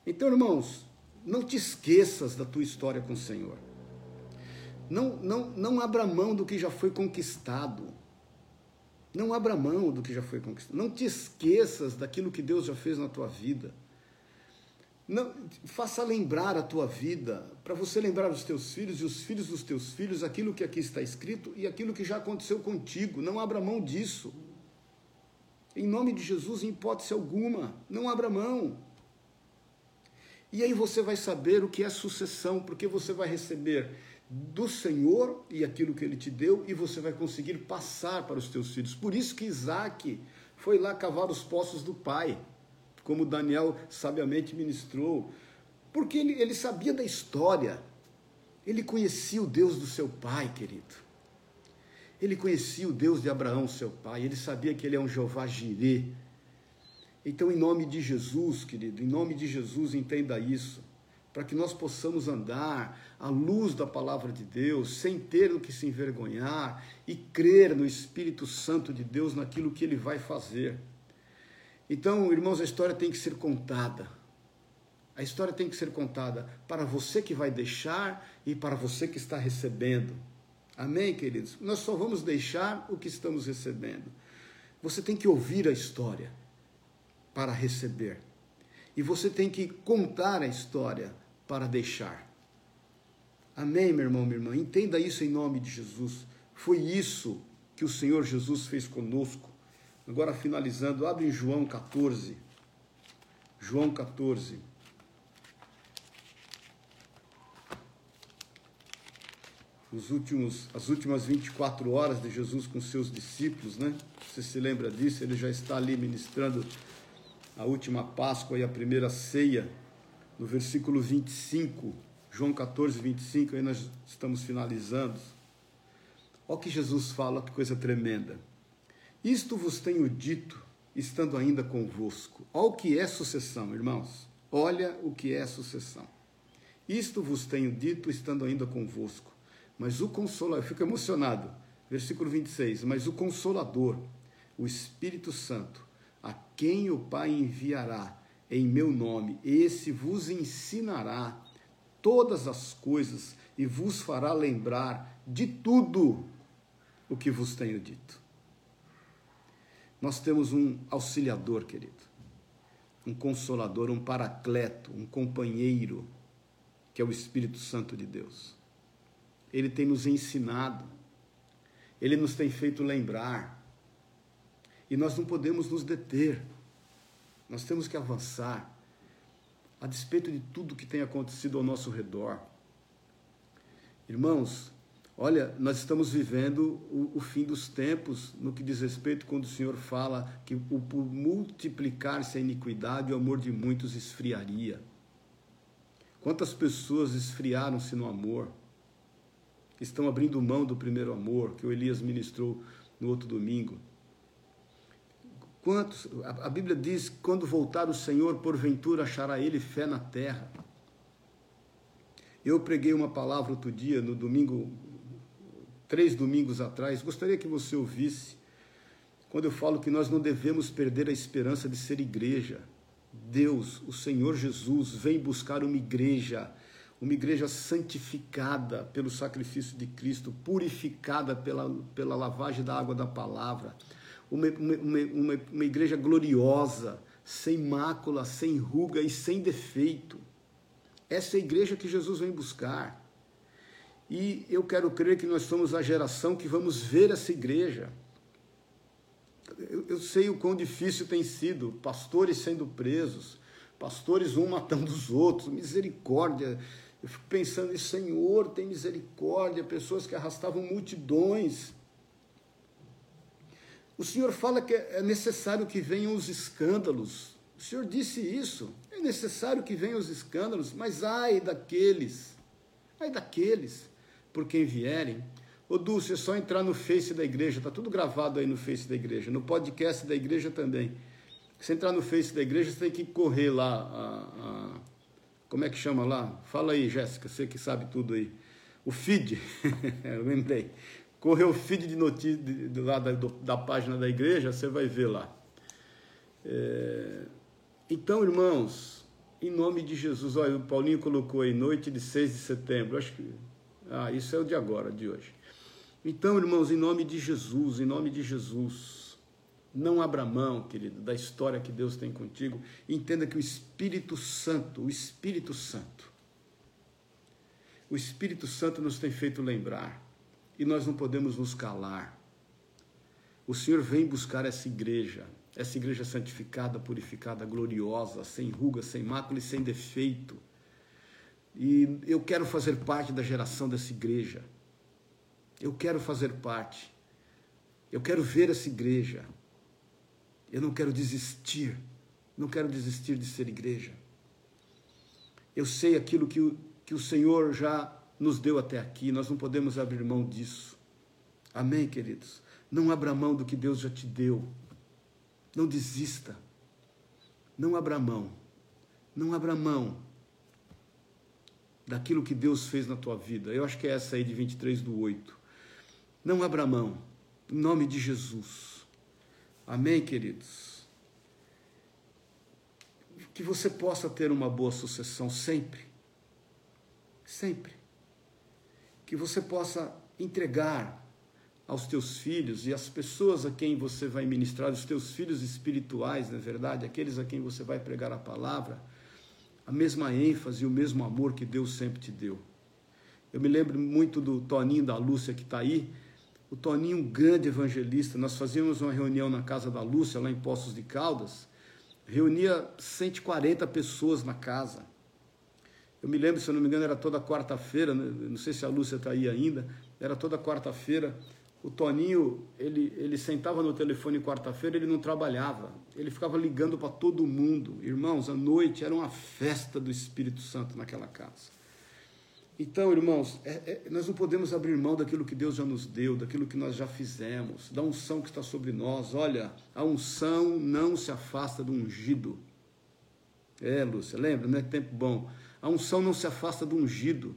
Então, irmãos, não te esqueças da tua história com o Senhor. Não, não, não abra mão do que já foi conquistado. Não abra mão do que já foi conquistado. Não te esqueças daquilo que Deus já fez na tua vida. Não, faça lembrar a tua vida, para você lembrar os teus filhos e os filhos dos teus filhos aquilo que aqui está escrito e aquilo que já aconteceu contigo. Não abra mão disso. Em nome de Jesus, em hipótese alguma, não abra mão. E aí você vai saber o que é sucessão, porque você vai receber do Senhor e aquilo que ele te deu, e você vai conseguir passar para os teus filhos. Por isso que Isaac foi lá cavar os poços do pai, como Daniel sabiamente ministrou, porque ele, ele sabia da história, ele conhecia o Deus do seu pai, querido. Ele conhecia o Deus de Abraão, seu pai, ele sabia que ele é um Jeová Jirê. Então, em nome de Jesus, querido, em nome de Jesus, entenda isso, para que nós possamos andar à luz da palavra de Deus, sem ter o que se envergonhar e crer no Espírito Santo de Deus naquilo que ele vai fazer. Então, irmãos, a história tem que ser contada. A história tem que ser contada para você que vai deixar e para você que está recebendo. Amém, queridos? Nós só vamos deixar o que estamos recebendo. Você tem que ouvir a história para receber. E você tem que contar a história para deixar. Amém, meu irmão, minha irmã? Entenda isso em nome de Jesus. Foi isso que o Senhor Jesus fez conosco. Agora, finalizando, abre em João 14. João 14. os últimos, as últimas 24 horas de Jesus com seus discípulos, né? Você se lembra disso? Ele já está ali ministrando a última Páscoa e a primeira ceia, no versículo 25, João 14, 25, aí nós estamos finalizando. Olha o que Jesus fala, que coisa tremenda. Isto vos tenho dito, estando ainda convosco. Olha o que é sucessão, irmãos. Olha o que é sucessão. Isto vos tenho dito, estando ainda convosco mas o consolador, eu fico emocionado. Versículo 26. Mas o consolador, o Espírito Santo, a quem o Pai enviará em meu nome, esse vos ensinará todas as coisas e vos fará lembrar de tudo o que vos tenho dito. Nós temos um auxiliador, querido, um consolador, um paracleto, um companheiro, que é o Espírito Santo de Deus. Ele tem nos ensinado, ele nos tem feito lembrar. E nós não podemos nos deter, nós temos que avançar, a despeito de tudo que tem acontecido ao nosso redor. Irmãos, olha, nós estamos vivendo o, o fim dos tempos no que diz respeito quando o Senhor fala que por multiplicar-se a iniquidade, o amor de muitos esfriaria. Quantas pessoas esfriaram-se no amor? estão abrindo mão do primeiro amor que o Elias ministrou no outro domingo. Quantos, a, Bíblia diz: quando voltar o Senhor, porventura achará ele fé na terra. Eu preguei uma palavra outro dia, no domingo, três domingos atrás, gostaria que você ouvisse, quando eu falo que nós não devemos perder a esperança de ser igreja. Deus, o Senhor Jesus, vem buscar uma igreja uma igreja santificada pelo sacrifício de Cristo, purificada pela, pela lavagem da água da palavra, uma, uma, uma, uma igreja gloriosa, sem mácula, sem ruga e sem defeito. Essa é a igreja que Jesus vem buscar. E eu quero crer que nós somos a geração que vamos ver essa igreja. Eu, eu sei o quão difícil tem sido, pastores sendo presos, pastores um matando os outros, misericórdia. Eu fico pensando, Senhor, tem misericórdia, pessoas que arrastavam multidões. O Senhor fala que é necessário que venham os escândalos. O Senhor disse isso. É necessário que venham os escândalos, mas ai daqueles, ai daqueles por quem vierem. Ô Dulce, é só entrar no Face da igreja, está tudo gravado aí no Face da igreja, no podcast da igreja também. Se entrar no Face da igreja, você tem que correr lá a, a como é que chama lá? Fala aí, Jéssica, você que sabe tudo aí. O feed, eu lembrei. Correu o feed de notícias lá da, da página da igreja, você vai ver lá. É... Então, irmãos, Em nome de Jesus. Olha, o Paulinho colocou aí, noite de 6 de setembro. Acho que. Ah, isso é o de agora, de hoje. Então, irmãos, em nome de Jesus, em nome de Jesus, não abra mão, querido, da história que Deus tem contigo. Entenda que o Espírito Santo, o Espírito Santo, o Espírito Santo nos tem feito lembrar e nós não podemos nos calar. O Senhor vem buscar essa igreja, essa igreja santificada, purificada, gloriosa, sem ruga, sem mácula e sem defeito. E eu quero fazer parte da geração dessa igreja. Eu quero fazer parte. Eu quero ver essa igreja. Eu não quero desistir. Não quero desistir de ser igreja. Eu sei aquilo que o, que o Senhor já nos deu até aqui. Nós não podemos abrir mão disso. Amém, queridos? Não abra mão do que Deus já te deu. Não desista. Não abra mão. Não abra mão daquilo que Deus fez na tua vida. Eu acho que é essa aí de 23 do 8. Não abra mão. Em nome de Jesus. Amém, queridos? Que você possa ter uma boa sucessão sempre. Sempre. Que você possa entregar aos teus filhos e às pessoas a quem você vai ministrar, os teus filhos espirituais, na é verdade, aqueles a quem você vai pregar a palavra, a mesma ênfase e o mesmo amor que Deus sempre te deu. Eu me lembro muito do Toninho da Lúcia que está aí. O Toninho, um grande evangelista, nós fazíamos uma reunião na casa da Lúcia, lá em Poços de Caldas, reunia 140 pessoas na casa. Eu me lembro, se eu não me engano, era toda quarta-feira, né? não sei se a Lúcia está aí ainda, era toda quarta-feira o Toninho, ele, ele sentava no telefone quarta-feira, ele não trabalhava. Ele ficava ligando para todo mundo. Irmãos, a noite era uma festa do Espírito Santo naquela casa. Então, irmãos, é, é, nós não podemos abrir mão daquilo que Deus já nos deu, daquilo que nós já fizemos, da unção que está sobre nós. Olha, a unção não se afasta do ungido. É, Lúcia, lembra, né? Tempo bom. A unção não se afasta do ungido.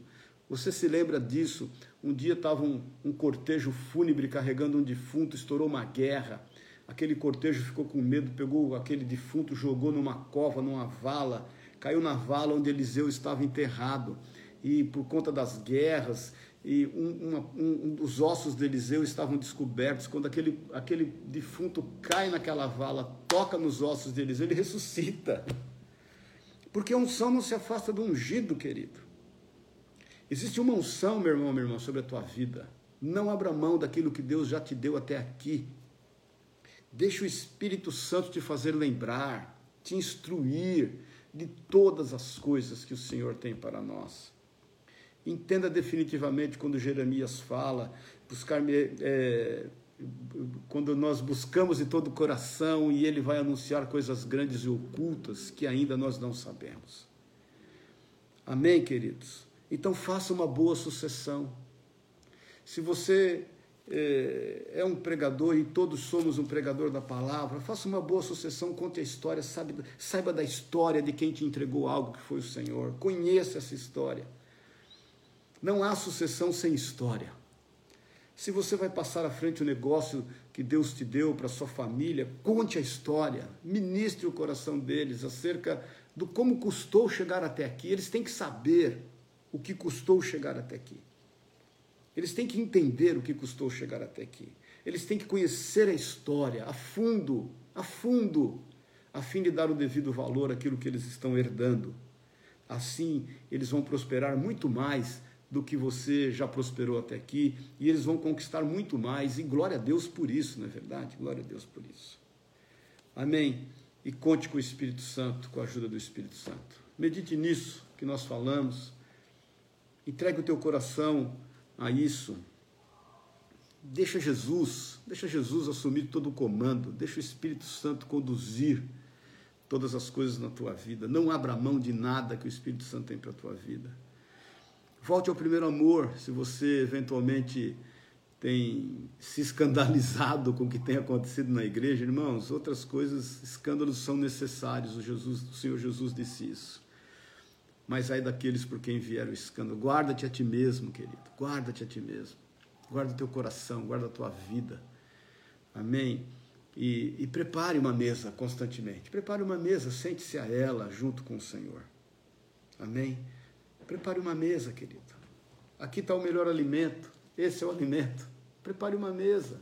Você se lembra disso? Um dia estava um, um cortejo fúnebre carregando um defunto, estourou uma guerra. Aquele cortejo ficou com medo, pegou aquele defunto, jogou numa cova, numa vala, caiu na vala onde Eliseu estava enterrado. E por conta das guerras, e um, uma, um, os ossos de Eliseu estavam descobertos. Quando aquele, aquele defunto cai naquela vala, toca nos ossos de Eliseu, ele ressuscita. Porque a unção não se afasta do ungido, querido. Existe uma unção, meu irmão, minha irmã, sobre a tua vida. Não abra mão daquilo que Deus já te deu até aqui. Deixa o Espírito Santo te fazer lembrar, te instruir de todas as coisas que o Senhor tem para nós. Entenda definitivamente quando Jeremias fala, buscar é, quando nós buscamos de todo o coração e ele vai anunciar coisas grandes e ocultas que ainda nós não sabemos. Amém, queridos? Então faça uma boa sucessão. Se você é, é, um pregador e todos somos um pregador da palavra, faça uma boa sucessão, conte a história, saiba da história de quem te entregou algo que foi o Senhor. Conheça essa história. Não há sucessão sem história. Se você vai passar à frente o negócio que Deus te deu para sua família, conte a história, ministre o coração deles acerca do como custou chegar até aqui. Eles têm que saber o que custou chegar até aqui. Eles têm que entender o que custou chegar até aqui. Eles têm que conhecer a história a fundo, a fundo, a fim de dar o devido valor àquilo que eles estão herdando. Assim, eles vão prosperar muito mais do que você já prosperou até aqui, e eles vão conquistar muito mais, e glória a Deus por isso, não é verdade? Glória a Deus por isso. Amém? E conte com o Espírito Santo, com a ajuda do Espírito Santo. Medite nisso que nós falamos. Entregue o teu coração a isso. Deixa Jesus, deixa Jesus assumir todo o comando, deixa o Espírito Santo conduzir todas as coisas na tua vida. Não abra mão de nada que o Espírito Santo tem para a tua vida. Volte ao primeiro amor, se você eventualmente tem se escandalizado com o que tem acontecido na igreja, irmãos, outras coisas, escândalos são necessários. O, Jesus, o Senhor Jesus disse isso mas ai daqueles por quem vier o escândalo. Guarda-te a ti mesmo, querido. Guarda-te a ti mesmo. Guarda o teu coração, guarda a tua vida. Amém? E, e prepare uma mesa constantemente. Prepare uma mesa, sente-se a ela junto com o Senhor. Amém? Prepare uma mesa, querido. Aqui está o melhor alimento. Esse é o alimento. Prepare uma mesa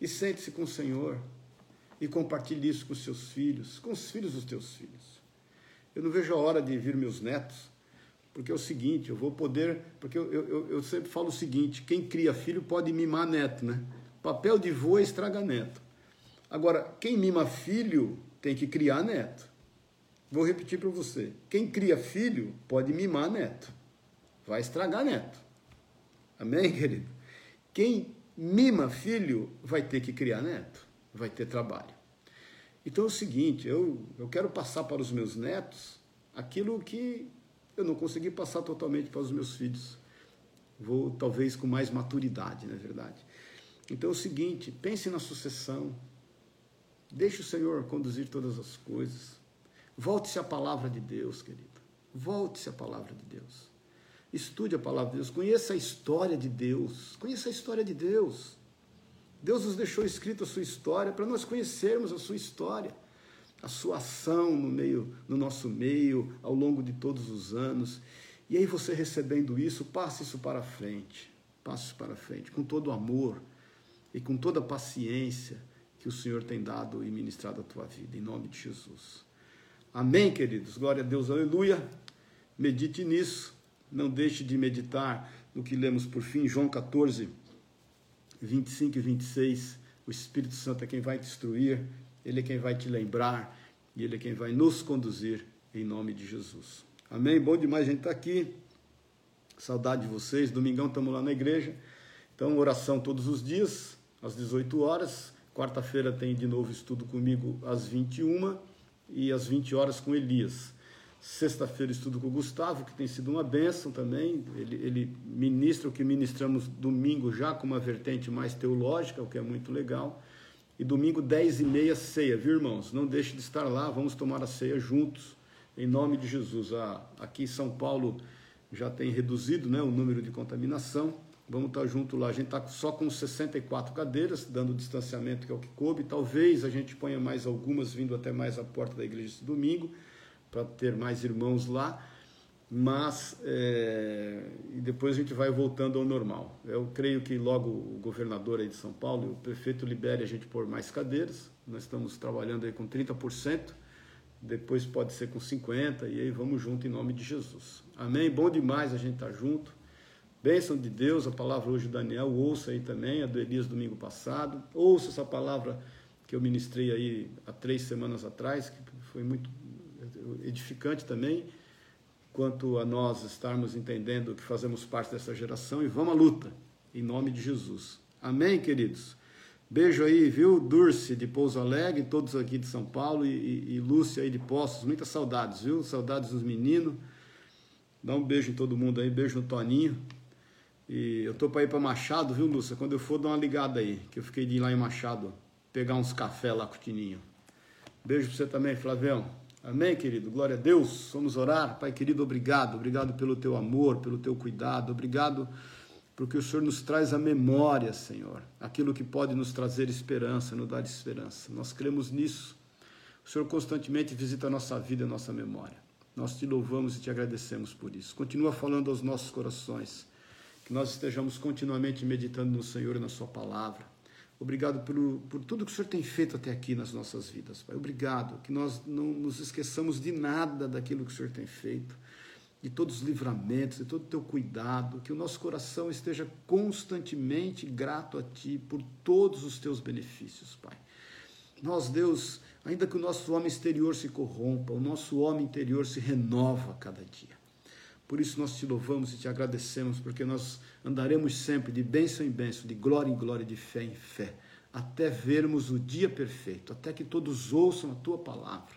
e sente-se com o Senhor e compartilhe isso com os seus filhos, com os filhos dos teus filhos. Eu não vejo a hora de vir meus netos, porque é o seguinte, eu vou poder, porque eu, eu, eu sempre falo o seguinte, quem cria filho pode mimar neto, né? Papel de vô é estraga neto. Agora, quem mima filho tem que criar neto. Vou repetir para você. Quem cria filho pode mimar neto. Vai estragar neto. Amém, querido? Quem mima filho vai ter que criar neto. Vai ter trabalho. Então é o seguinte, eu, eu quero passar para os meus netos aquilo que eu não consegui passar totalmente para os meus filhos. Vou talvez com mais maturidade, na é verdade. Então é o seguinte, pense na sucessão. Deixe o Senhor conduzir todas as coisas. Volte-se à palavra de Deus, querido. Volte-se à palavra de Deus. Estude a palavra de Deus. Conheça a história de Deus. Conheça a história de Deus. Deus nos deixou escrita a sua história para nós conhecermos a sua história, a sua ação no meio, no nosso meio, ao longo de todos os anos. E aí você recebendo isso, passe isso para frente. Passe isso para frente com todo o amor e com toda a paciência que o Senhor tem dado e ministrado à tua vida, em nome de Jesus. Amém, queridos. Glória a Deus, aleluia. Medite nisso. Não deixe de meditar no que lemos por fim, João 14, 25 e 26. O Espírito Santo é quem vai te instruir, ele é quem vai te lembrar e ele é quem vai nos conduzir em nome de Jesus. Amém? Bom demais a gente estar tá aqui. Saudade de vocês. Domingão estamos lá na igreja. Então, oração todos os dias, às 18 horas. Quarta-feira tem de novo estudo comigo às 21 e às 20 horas com Elias. Sexta-feira estudo com o Gustavo, que tem sido uma bênção também. Ele, ele ministra o que ministramos domingo já com uma vertente mais teológica, o que é muito legal. E domingo, 10 e meia, ceia, viu, irmãos? Não deixe de estar lá, vamos tomar a ceia juntos, em nome de Jesus. Aqui em São Paulo já tem reduzido né, o número de contaminação. Vamos estar junto lá. A gente está só com 64 cadeiras, dando o distanciamento que é o que coube. Talvez a gente ponha mais algumas vindo até mais à porta da igreja esse domingo, para ter mais irmãos lá. Mas é, e depois a gente vai voltando ao normal. Eu creio que logo o governador aí de São Paulo, o prefeito libere a gente por mais cadeiras. Nós estamos trabalhando aí com 30%, depois pode ser com 50% e aí vamos junto em nome de Jesus. Amém? Bom demais a gente estar tá junto. Bênção de Deus, a palavra hoje do Daniel, ouça aí também, a do Elias domingo passado. Ouça essa palavra que eu ministrei aí há três semanas atrás, que foi muito edificante também, quanto a nós estarmos entendendo que fazemos parte dessa geração e vamos à luta, em nome de Jesus. Amém, queridos? Beijo aí, viu? Durce de Pouso Alegre, todos aqui de São Paulo e, e, Lúcia aí de Poços, muitas saudades, viu? Saudades dos meninos. Dá um beijo em todo mundo aí, beijo no Toninho. E eu tô para ir para Machado, viu, Lúcia? Quando eu for, dá uma ligada aí, que eu fiquei de ir lá em Machado pegar uns café lá com o Tininho. Beijo para você também, Flavião. Amém, querido? Glória a Deus. Vamos orar. Pai querido, obrigado. Obrigado pelo teu amor, pelo teu cuidado. Obrigado porque o Senhor nos traz a memória, Senhor. Aquilo que pode nos trazer esperança, nos dar esperança. Nós cremos nisso. O Senhor constantemente visita a nossa vida, a nossa memória. Nós te louvamos e te agradecemos por isso. Continua falando aos nossos corações que nós estejamos continuamente meditando no Senhor e na Sua palavra. Obrigado por, tudo que o Senhor tem feito até aqui nas nossas vidas, Pai. Obrigado que nós não nos esqueçamos de nada daquilo que o Senhor tem feito, de todos os livramentos, de todo o teu cuidado, que o nosso coração esteja constantemente grato a Ti por todos os teus benefícios, Pai. Nós, Deus, ainda que o nosso homem exterior se corrompa, o nosso homem interior se renova a cada dia. Por isso nós te louvamos e te agradecemos, porque nós andaremos sempre de bênção em bênção, de glória em glória, de fé em fé, até vermos o dia perfeito, até que todos ouçam a tua palavra.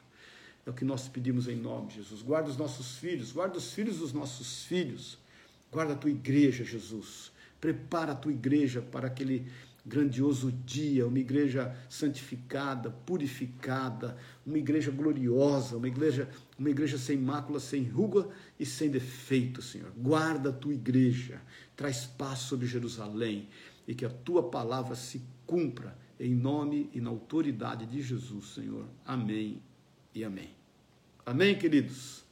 É o que nós pedimos em nome de Jesus. Guarda os nossos filhos, guarda os filhos dos nossos filhos, guarda a tua igreja, Jesus. Prepara a tua igreja para aquele grandioso dia, uma igreja santificada, purificada, uma igreja gloriosa, uma igreja, uma igreja sem mácula, sem ruga e sem defeito, Senhor. Guarda a tua igreja, traz paz sobre Jerusalém e que a tua palavra se cumpra em nome e na autoridade de Jesus, Senhor. Amém e amém. Amém, queridos.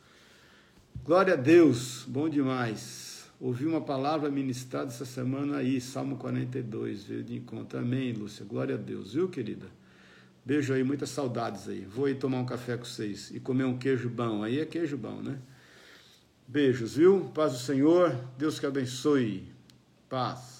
Glória a Deus, bom demais. Ouvi uma palavra ministrada essa semana aí, Salmo 42, veio de encontro. Amém, Lúcia. Glória a Deus, viu, querida? Beijo aí, muitas saudades aí. Vou aí tomar um café com vocês e comer um queijo bom. Aí é queijo bom, né? Beijos, viu? Paz do Senhor. Deus que abençoe. Paz.